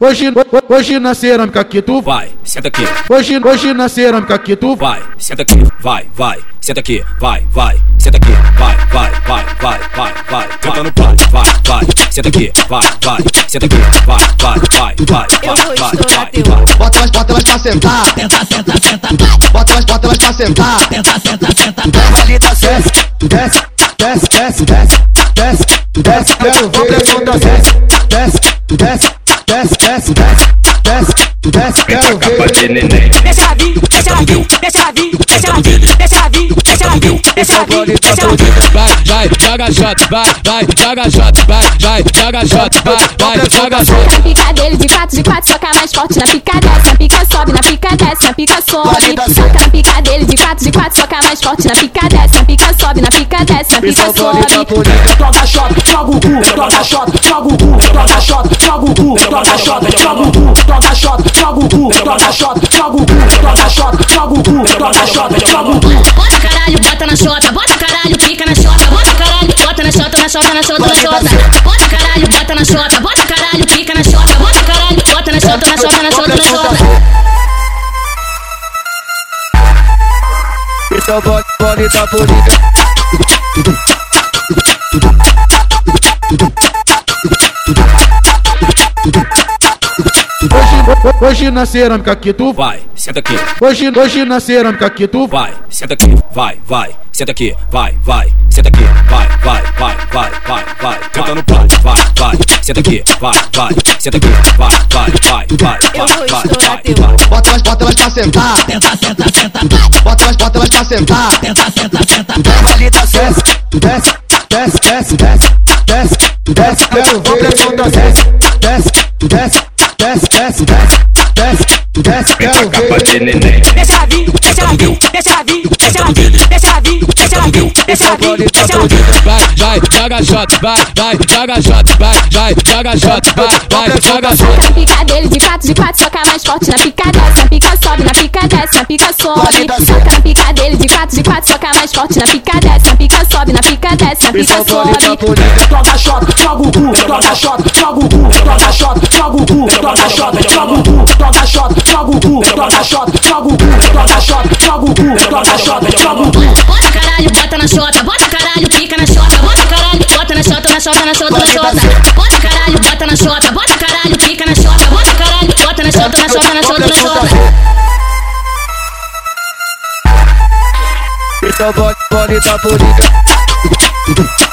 Hoje, hoje na cerâmica que tu vai, senta aqui. Hoje, hoje na cerâmica que tu vai, senta aqui, vai, vai, senta aqui, vai, vai, senta aqui, vai, vai, vai, vai, vai, vai, senta no pau, vai, vai, senta aqui, vai, vai, senta aqui, vai, vai, vai, vai, vai, estourar teu. vai. Bota elas, bota elas pra sentar. Senta, senta, senta, Bota elas, bota elas pra sentar. senta, senta, senta. Valida desce, desce, desce, desce, desce, desce, desce. Quero ver pressão da desce, desce, desce, desce, desce, desce, desce, desce. Quero ver. Deixa ela vir, deixa ela vir, deixa ela vir, deixa vir, deixa vir, vir, deixa ela vir, deixa ela vir. vai, vai, joga shot, vai, vai, joga shot, vai, vai, joga shot, vai, vai, joga shot. Na pica dele de quatro, de quatro, soca mais forte na pica desce, na pica sobe, na pica desce, na pica sobe. Soca na pica dele de quatro, de quatro, soca mais forte na pica desce, na pica sobe, na pica desce, na pica sobe. Joga shot, joga o cu, joga shot, joga o cu, joga shot, joga o cu, joga shot, joga o cu, joga shot, joga o cu, joga shot, joga o cu, joga shot, joga o cu, joga shot, joga o cu. Bota caralho, bota na chota, bota caralho, pica na chota, bota caralho, bota na chota, na chota, na chota, na chota. Bota caralho, bota na chota, bota caralho, pica na chota, bota caralho, bota na chota, na chota, na chota, na chota. Então pode, pode dar polícia. Hoje, na cerâmica que tu Vai, senta aqui, Hoje, hoje na cerâmica que tu vai, senta aqui, vai, vai, senta aqui, vai, vai, senta aqui, vai, vai, vai, vai, vai, vai, senta no pau, vai, vai, senta aqui, vai, vai, senta aqui, vai, vai, vai, vai, vai, vai, vai. Bota elas, bota elas pra sentar. Senta, senta, senta. Bota elas, bota elas pra sentar. Senta, senta, senta. Valida desce, desce, desce, desce, desce, desce, desce. Quero ver pressão da desce, desce, desce, desce, desce, desce, desce, desce. Quero ver. neném. Deixa ela vir, deixa ela vir, deixa ela vir, deixa ela vir, deixa ela vir, deixa ela vir, deixa ela vir, deixa ela vir. Vai, vai, joga shot, vai, vai, joga shot, vai, vai, joga shot, vai, vai, joga shot. Na pica dele de quatro, de quatro, soca mais forte na pica desce, na pica sobe, na pica desce, na pica sobe. Soca na pica dele de quatro, de quatro, soca mais forte na pica desce, na pica sobe, na pica desce, na pica sobe. Joga shot, joga o cu, joga shot, joga o cu, joga shot, joga o cu, joga shot, joga o cu, joga shot, joga o cu, joga shot, joga o cu, joga shot, joga o cu, joga shot, joga o cu. Bota caralho, bota na chota, bota caralho, pica na chota, bota caralho, bota na chota, na chota, na chota, na chota. Bota caralho, bota na chota, Então pode dar polícia.